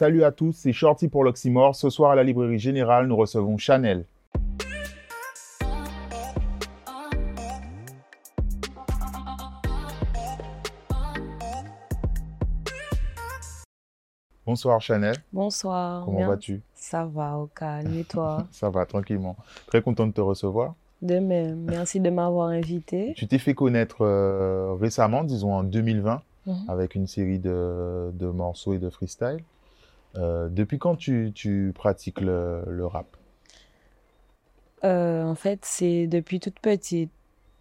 Salut à tous, c'est Shorty pour l'Oxymore. Ce soir à la Librairie Générale, nous recevons Chanel. Bonsoir Chanel. Bonsoir. Comment vas-tu? Ça va, au calme. Et toi? Ça va, tranquillement. Très content de te recevoir. De même. Merci de m'avoir invité. Tu t'es fait connaître euh, récemment, disons en 2020, Mhm. avec une série de, de morceaux et de freestyle. Euh, depuis quand tu, tu pratiques le, le rap? Euh, en fait, c'est depuis toute petite.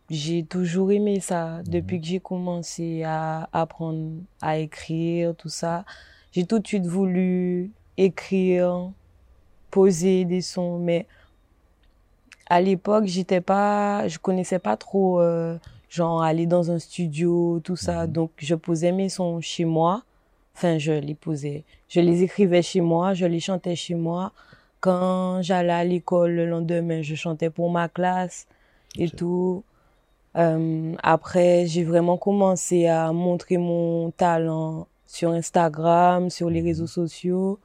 J'ai toujours aimé ça. Depuis que j'ai commencé à apprendre à écrire, tout ça, j'ai tout de suite voulu écrire, poser des sons. Mais à l'époque, j'étais pas, je connaissais pas trop, euh, genre aller dans un studio, tout ça. Mhm. Donc, je posais mes sons chez moi. Enfin, je les posais. Je les écrivais chez moi, je les chantais chez moi. Quand j'allais à l'école le lendemain, je chantais pour ma classe et tout. Euh, après, j'ai vraiment commencé à montrer mon talent sur Instagram, sur les Mhm. réseaux sociaux.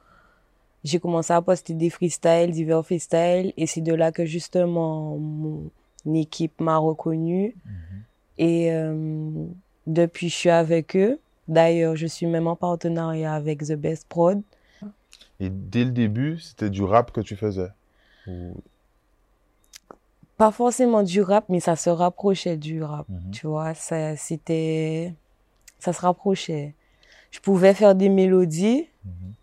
J'ai commencé à poster des freestyles, divers freestyles, et c'est de là que justement mon équipe m'a reconnu. Et euh, depuis, je suis avec eux. D'ailleurs, je suis même en partenariat avec The Best Prod. Et dès le début, c'était du rap que tu faisais? Ou- Pas forcément du rap, mais ça se rapprochait du rap. Mhm. Tu vois, ça, c'était, ça se rapprochait. Je pouvais faire des mélodies, Mhm.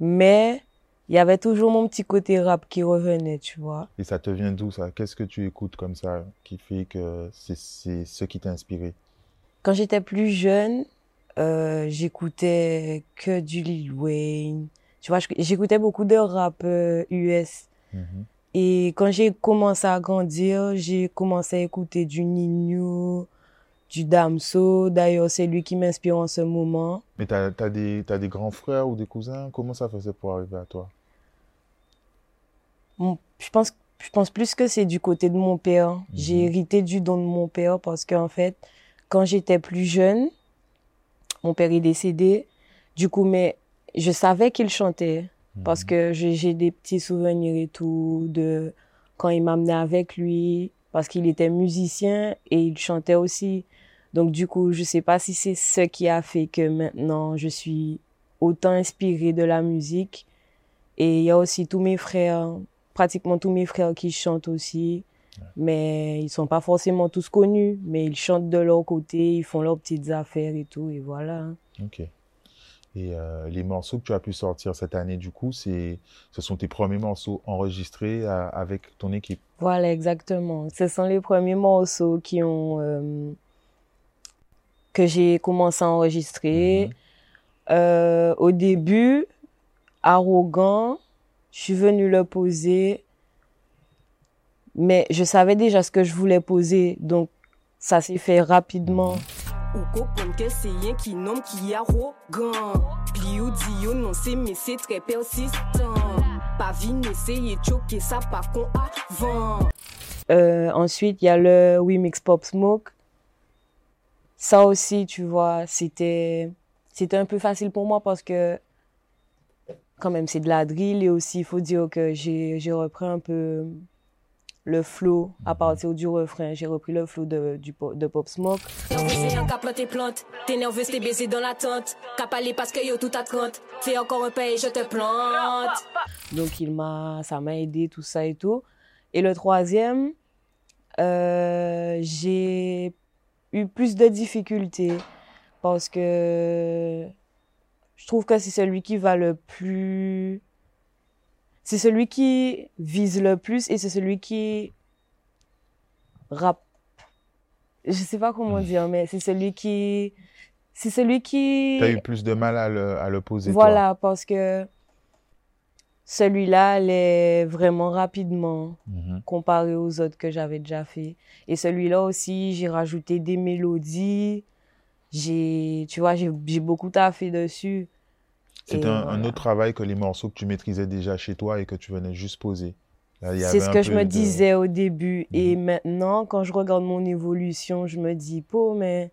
mais il y avait toujours mon petit côté rap qui revenait, tu vois. Et ça te vient d'où ça? Qu'est-ce que tu écoutes comme ça qui fait que c'est c'est ce qui t'a inspiré? Quand j'étais plus jeune, euh, j'écoutais que du Lil Wayne. Tu vois, j'écoutais beaucoup de rap euh, US. Mhm. Et quand j'ai commencé à grandir, j'ai commencé à écouter du Nino, du Damso. D'ailleurs, c'est lui qui m'inspire en ce moment. Mais t'as, t'as des, t'as des grands frères ou des cousins? Comment ça faisait pour arriver à toi? Je pense, je pense plus que c'est du côté de mon père. J'ai Mhm. hérité du don de mon père parce qu'en fait, quand j'étais plus jeune, mon père est décédé. Du coup, mais je savais qu'il chantait parce Mhm. que j'ai j'ai des petits souvenirs et tout de quand il m'amenait avec lui parce qu'il était musicien et il chantait aussi. Donc du coup, je sais pas si c'est ce qui a fait que maintenant je suis autant inspirée de la musique. Et il y a aussi tous mes frères, pratiquement tous mes frères qui chantent aussi. Mais ils sont pas forcément tous connus, mais ils chantent de leur côté, ils font leurs petites affaires et tout, et voilà. hein. Ok. Et euh, les morceaux que tu as pu sortir cette année, du coup, c'est, ce sont tes premiers morceaux enregistrés à- avec ton équipe. Voilà, exactement. Ce sont les premiers morceaux qui ont, euh, que j'ai commencé à enregistrer. Mhm. Euh, au début, arrogant, je suis venue le poser, mais je savais déjà ce que je voulais poser, donc ça s'est fait rapidement. Ou comprendre que c'est rien qui nomme qui est arrogant. Pli ou dit yo non c'est mais c'est très persistant. Pas vine essayer de choquer ça par contre avant. Euh, ensuite, il y a le We Mix Pop Smoke. Ça aussi, tu vois, c'était, c'était un peu facile pour moi parce que, quand même, c'est de la drill et aussi, il faut dire que j'ai, j'ai repris un peu le flow à partir du refrain. J'ai repris le flow de, du, de Pop Smoke. Nerveux c'est un cap tes plantes. T'es nerveux t'es baisé dans la tente. Cap aller parce que yo tout à 30. Fais encore un pas et je te plante. Donc, il m'a, ça m'a aidé, tout ça et tout. Et le troisième, euh, j'ai eu plus de difficultés parce que je trouve que c'est celui qui va le plus, c'est celui qui vise le plus et c'est celui qui rappe. Je sais pas comment dire, mais c'est celui qui, c'est celui qui. Tu as eu plus de mal à le, à le poser, toi. Voilà, parce que celui-là allait vraiment rapidement Mhm. comparé aux autres que j'avais déjà fait. Et celui-là aussi, j'ai rajouté des mélodies. J'ai, tu vois, j'ai j'ai beaucoup taffé dessus. C'était Et un, autre travail que les morceaux que tu maîtrisais déjà chez toi et que tu venais juste poser. C'est ce que je me de- disais au début. Et Mhm. maintenant, quand je regarde mon évolution, je me dis, po, mais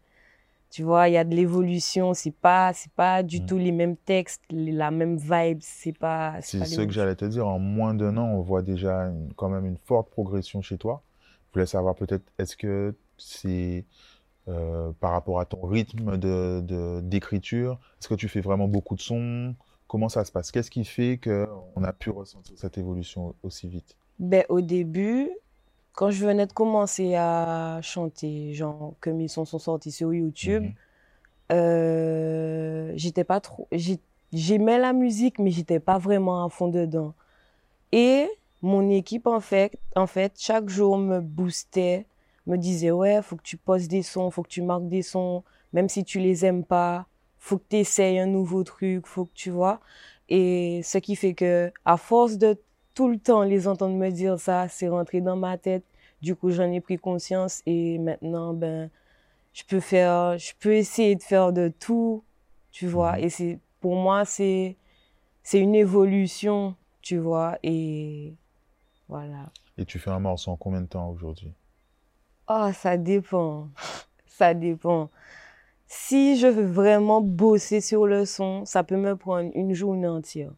Tu vois, il y a de l'évolution. C'est pas, c'est pas du Mm. tout les mêmes textes, la même vibe. C'est pas. C'est ce que j'allais te dire. En moins d'un an, on voit déjà une- quand même une forte progression chez toi. Je voulais savoir peut-être, est-ce que c'est euh, par rapport à ton rythme de, d'écriture, est-ce que tu fais vraiment beaucoup de sons? Comment ça se passe? Qu'est-ce qui fait qu'on a pu ressentir cette évolution aussi vite? Ben, au début, quand je venais de commencer à chanter, genre que mes sons sont sortis sur YouTube, Mhm. euh, j'étais pas trop, j'ai- j'aimais la musique, mais j'étais pas vraiment à fond dedans. Et mon équipe, en fait, en fait, chaque jour me boostait, me disait, ouais, faut que tu postes des sons, faut que tu marques des sons, même si tu les aimes pas, faut que tu essayes un nouveau truc, faut que tu vois. Et ce qui fait que, à force de tout le temps les entendre me dire ça, c'est rentré dans ma tête. Du coup, j'en ai pris conscience et maintenant, ben, je peux faire, je peux essayer de faire de tout, tu vois. Mhm. Et c'est, pour moi, c'est, c'est une évolution, tu vois. Et voilà. Et tu fais un morceau en combien de temps aujourd'hui? Oh, ça dépend. Ça dépend. Si je veux vraiment bosser sur le son, ça peut me prendre une journée entière.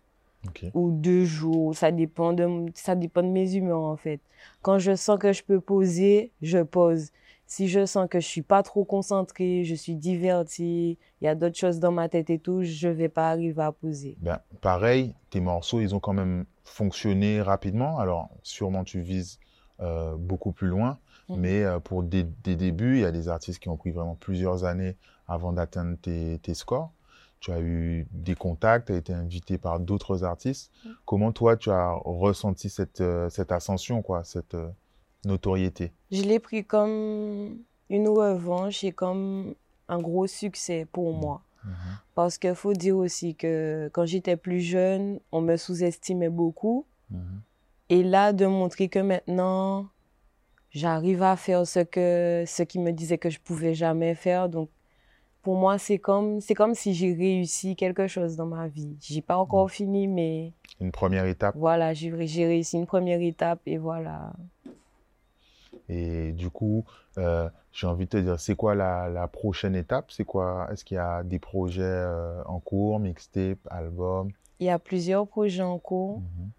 Ou deux jours. Ça dépend de, ça dépend de mes humeurs, en fait. Quand je sens que je peux poser, je pose. Si je sens que je suis pas trop concentrée, je suis divertie, il y a d'autres choses dans ma tête et tout, je vais pas arriver à poser. Ben, pareil, tes morceaux, ils ont quand même fonctionné rapidement. Alors, sûrement, tu vises euh, beaucoup plus loin. Mhm. Mais euh, pour des, des débuts, il y a des artistes qui ont pris vraiment plusieurs années avant d'atteindre tes, tes scores. Tu as eu des contacts, tu as été invité par d'autres artistes. Mhm. Comment toi, tu as ressenti cette, euh, cette ascension, quoi, cette euh, notoriété? Je l'ai pris comme une revanche et comme un gros succès pour Mhm. moi. Mhm. Parce qu'il faut dire aussi que quand j'étais plus jeune, on me sous-estimait beaucoup. Mhm. Et là, de montrer que maintenant, j'arrive à faire ce que, ce qui me disait que je pouvais jamais faire. Donc, pour moi, c'est comme, c'est comme si j'ai réussi quelque chose dans ma vie. J'ai pas encore fini, mais Une première étape. voilà, j'ai, j'ai réussi une première étape et voilà. Et du coup, euh, j'ai envie de te dire, c'est quoi la, la prochaine étape? C'est quoi? Est-ce qu'il y a des projets euh, en cours, mixtape, album? Il y a plusieurs projets en cours. Mhm.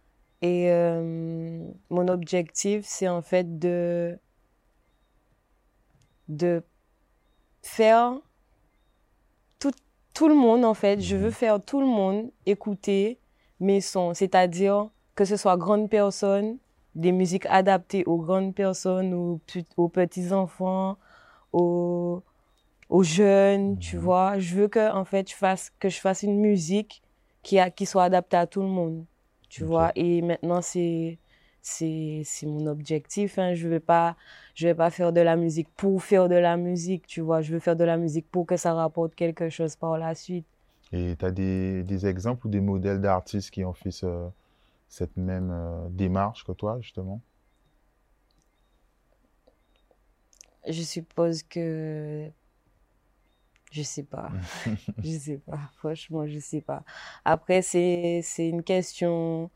Et euh, mon objectif, c'est en fait de, de faire tout, tout le monde, en fait. Je veux Mhm. faire tout le monde écouter mes sons. C'est-à-dire que ce soit grandes personnes, des musiques adaptées aux grandes personnes, aux, aux petits-enfants, aux, aux jeunes, tu Mhm. vois. Je veux que, en fait, je fasse, que je fasse une musique qui, a, qui soit adaptée à tout le monde, tu vois. Et maintenant, c'est, c'est, mon objectif, hein. Je pas, je vais pas faire de la musique pour faire de la musique, tu vois. Je veux faire de la musique pour que ça rapporte quelque chose par la suite. Et tu as des, des exemples ou des modèles d'artistes qui ont fait ce- cette même euh, démarche que toi, justement? Je suppose que je sais pas. Je sais pas. Franchement, je sais pas. Après, c'est c'est une question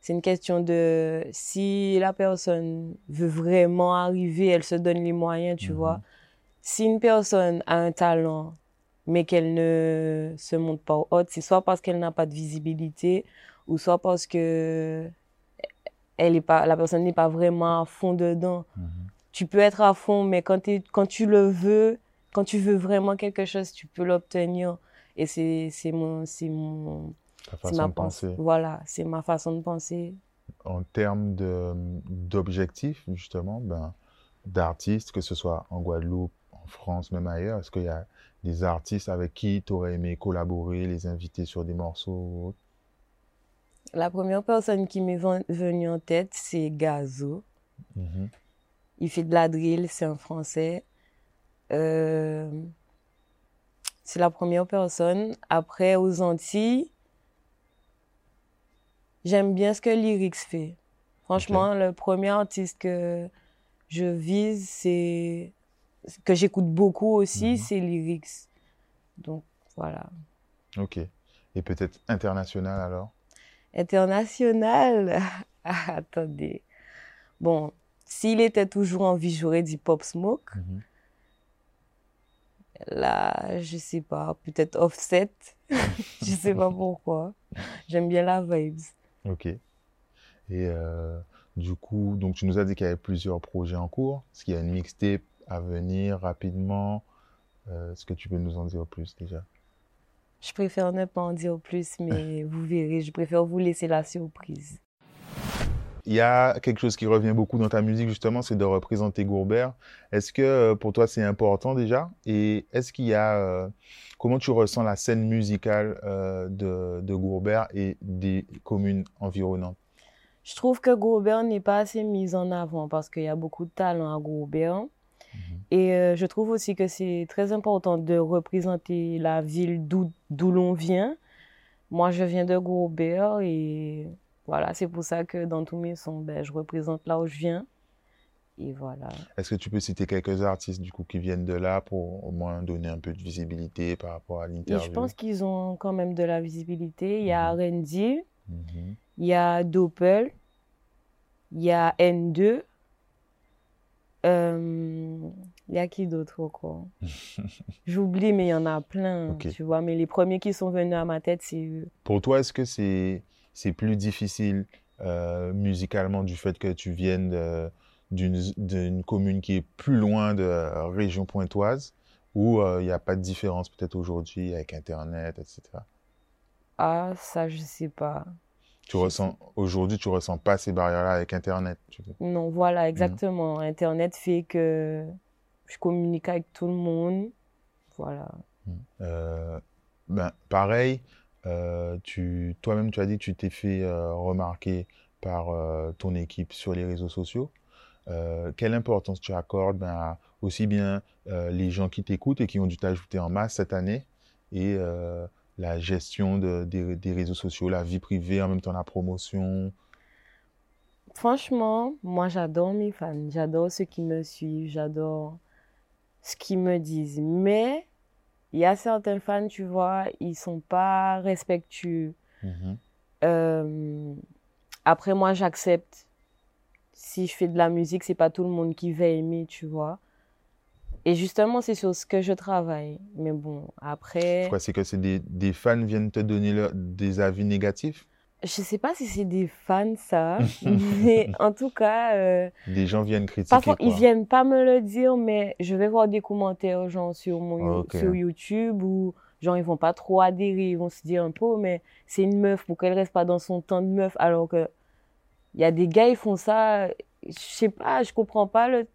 c'est une question de si la personne veut vraiment arriver, elle se donne les moyens, tu Mhm. vois. Si une personne a un talent mais qu'elle ne se montre pas haute, c'est soit parce qu'elle n'a pas de visibilité ou soit parce que elle est pas la personne n'est pas vraiment à fond dedans Mhm. tu peux être à fond, mais quand, quand tu le veux, quand tu veux vraiment quelque chose, tu peux l'obtenir. Et c'est, c'est mon, c'est mon, façon ma de. Voilà, c'est ma façon de penser. En termes de, d'objectifs, justement, ben, d'artistes, que ce soit en Guadeloupe, en France, même ailleurs, est-ce qu'il y a des artistes avec qui tu aurais aimé collaborer, les inviter sur des morceaux ou autre? La première personne qui m'est ven- venue en tête, c'est Gazo. Mhm. Il fait de la drill, c'est un Français. Euh, c'est la première personne. Après, aux Antilles, j'aime bien ce que Lyrics fait. Franchement, le premier artiste que je vise, c'est que j'écoute beaucoup aussi, Mhm. c'est Lyrics. Donc voilà. Ok. Et peut-être international alors? International? Ah, attendez. Bon, s'il était toujours en vie, j'aurais dit Pop Smoke. Mhm. Là, je sais pas, peut-être offset. je sais pas pourquoi. J'aime bien la vibes. Ok. Et euh, du coup, donc tu nous as dit qu'il y avait plusieurs projets en cours. Est-ce qu'il y a une mixtape à venir rapidement? Euh, Est-ce que tu peux nous en dire plus déjà? Je préfère ne pas en dire plus, mais vous verrez. Je préfère vous laisser la surprise. Il y a quelque chose qui revient beaucoup dans ta musique, justement, c'est de représenter Gourbert. Est-ce que euh, pour toi, c'est important déjà? Et est-ce qu'il y a. Euh, comment tu ressens la scène musicale euh, de, de Gourbert et des communes environnantes? Je trouve que Gourbert n'est pas assez mis en avant parce qu'il y a beaucoup de talent à Gourbert. Mhm. Et je trouve aussi que c'est très important de représenter la ville d'où l'on vient. Moi, je viens de Gourbert et voilà, c'est pour ça que dans tous mes sons, ben, je représente là où je viens. Et voilà. Est-ce que tu peux citer quelques artistes du coup qui viennent de là pour au moins donner un peu de visibilité par rapport à l'interview Je pense qu'ils ont quand même de la visibilité. Il y a. Randy, mhm. il y a Doppel, il y a N2. Euh, il y a qui d'autre encore? J'oublie, mais il y en a plein, tu vois. Mais les premiers qui sont venus à ma tête, c'est eux. Pour toi, est-ce que c'est c'est plus difficile euh, musicalement du fait que tu viennes d'une commune qui est plus loin de la région pointoise ou euh, il n'y a pas de différence peut-être aujourd'hui avec Internet, etc. Ah, ça, je sais pas. Tu ressens aujourd'hui, tu ressens pas ces barrières-là avec Internet. Non, voilà, exactement. Internet fait que je communique avec tout le monde. Voilà. Mmh. Euh, ben, pareil, euh, tu, toi-même, tu as dit que tu t'es fait euh, remarquer par euh, ton équipe sur les réseaux sociaux. quelle importance tu accordes ben, à aussi bien les gens qui t'écoutent et qui ont dû t'ajouter en masse cette année et la gestion de, des, des, réseaux sociaux, la vie privée, en même temps la promotion? Franchement, moi j'adore mes fans, j'adore ceux qui me suivent, j'adore ce qu'ils me disent. Mais il y a certains fans, tu vois, ils sont pas respectueux. Mhm. Euh, après, moi, j'accepte. Si je fais de la musique, c'est pas tout le monde qui va aimer, tu vois. Et justement, c'est sur ce que je travaille. Mais bon, après. C'est que c'est des, des, fans viennent te donner des avis négatifs je sais pas si c'est des fans, ça, mais en tout cas. Euh, des gens viennent critiquer. Parfois, quoi. ils viennent pas me le dire, mais je vais voir des commentaires, genre, sur, mon, sur YouTube ou, genre, ils vont pas trop adhérer, ils vont se dire un peu, mais c'est une meuf, pour qu'elle reste pas dans son temps de meuf, alors que. Il y a des gars, ils font ça, je sais pas, je comprends pas le.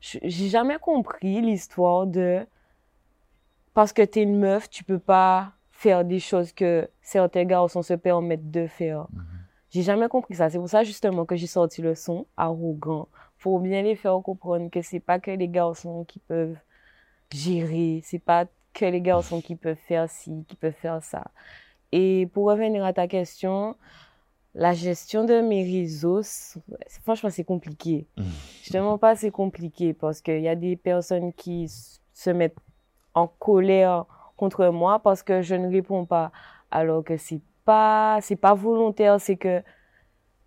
J'ai jamais compris l'histoire de. Parce que t'es une meuf, tu peux pas faire des choses que certains garçons se permettent de faire. Mhm. J'ai jamais compris ça. C'est pour ça justement que j'ai sorti le son arrogant pour bien les faire comprendre que c'est pas que les garçons qui peuvent gérer, c'est pas que les garçons qui peuvent faire ci, qui peuvent faire ça. Et pour revenir à ta question, la gestion de mes réseaux, franchement, c'est compliqué. Mhm. Justement, pas c'est compliqué parce qu'il y a des personnes qui se mettent en colère contre moi parce que je ne réponds pas. Alors que c'est pas, c'est pas volontaire, c'est que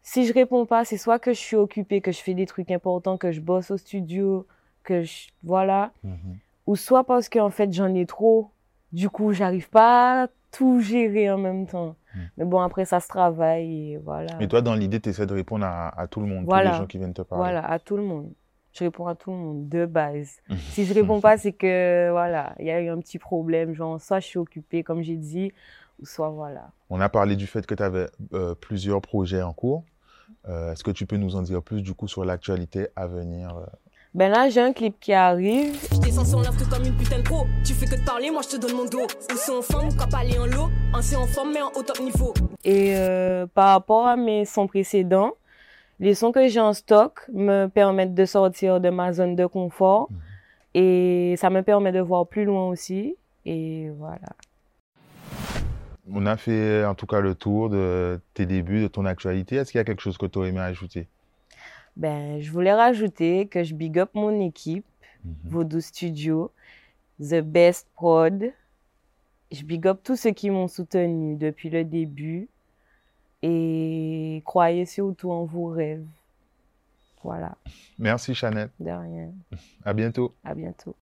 si je réponds pas, c'est soit que je suis occupée, que je fais des trucs importants, que je bosse au studio, que je, voilà. Mhm. Ou soit parce qu'en fait, j'en ai trop. Du coup, j'arrive pas à tout gérer en même temps. Mhm. Mais bon, après, ça se travaille et voilà. Mais toi, dans l'idée, tu essaies de répondre à, tout le monde, tous les gens qui viennent te parler. Voilà, à tout le monde je réponds à tout le monde de base. si je réponds pas, c'est que voilà, il y a eu un petit problème, genre soit je suis occupée, comme j'ai dit, ou soit voilà. On a parlé du fait que tu avais euh, plusieurs projets en cours. Euh, est-ce que tu peux nous en dire plus du coup sur l'actualité à venir euh? Ben là, j'ai un clip qui arrive. Je descends sur tout comme une putain de pro. Tu fais que de parler, moi je te donne mon dos. Ou c'est en forme, ou qu'à parler en lot. Un c'est en forme, mais en haut top niveau. Et par rapport à mes sons précédents, les sons que j'ai en stock me permettent de sortir de ma zone de confort mhm. et ça me permet de voir plus loin aussi. Et voilà. On a fait en tout cas le tour de tes débuts, de ton actualité. Est-ce qu'il y a quelque chose que tu aurais aimé ajouter? Ben, Je voulais rajouter que je big up mon équipe, mm Voodoo Studio, The Best Prod. Je big up tous ceux qui m'ont soutenu depuis le début et croyez surtout en vos rêves. Voilà. Merci Chanel. De rien. À bientôt. À bientôt.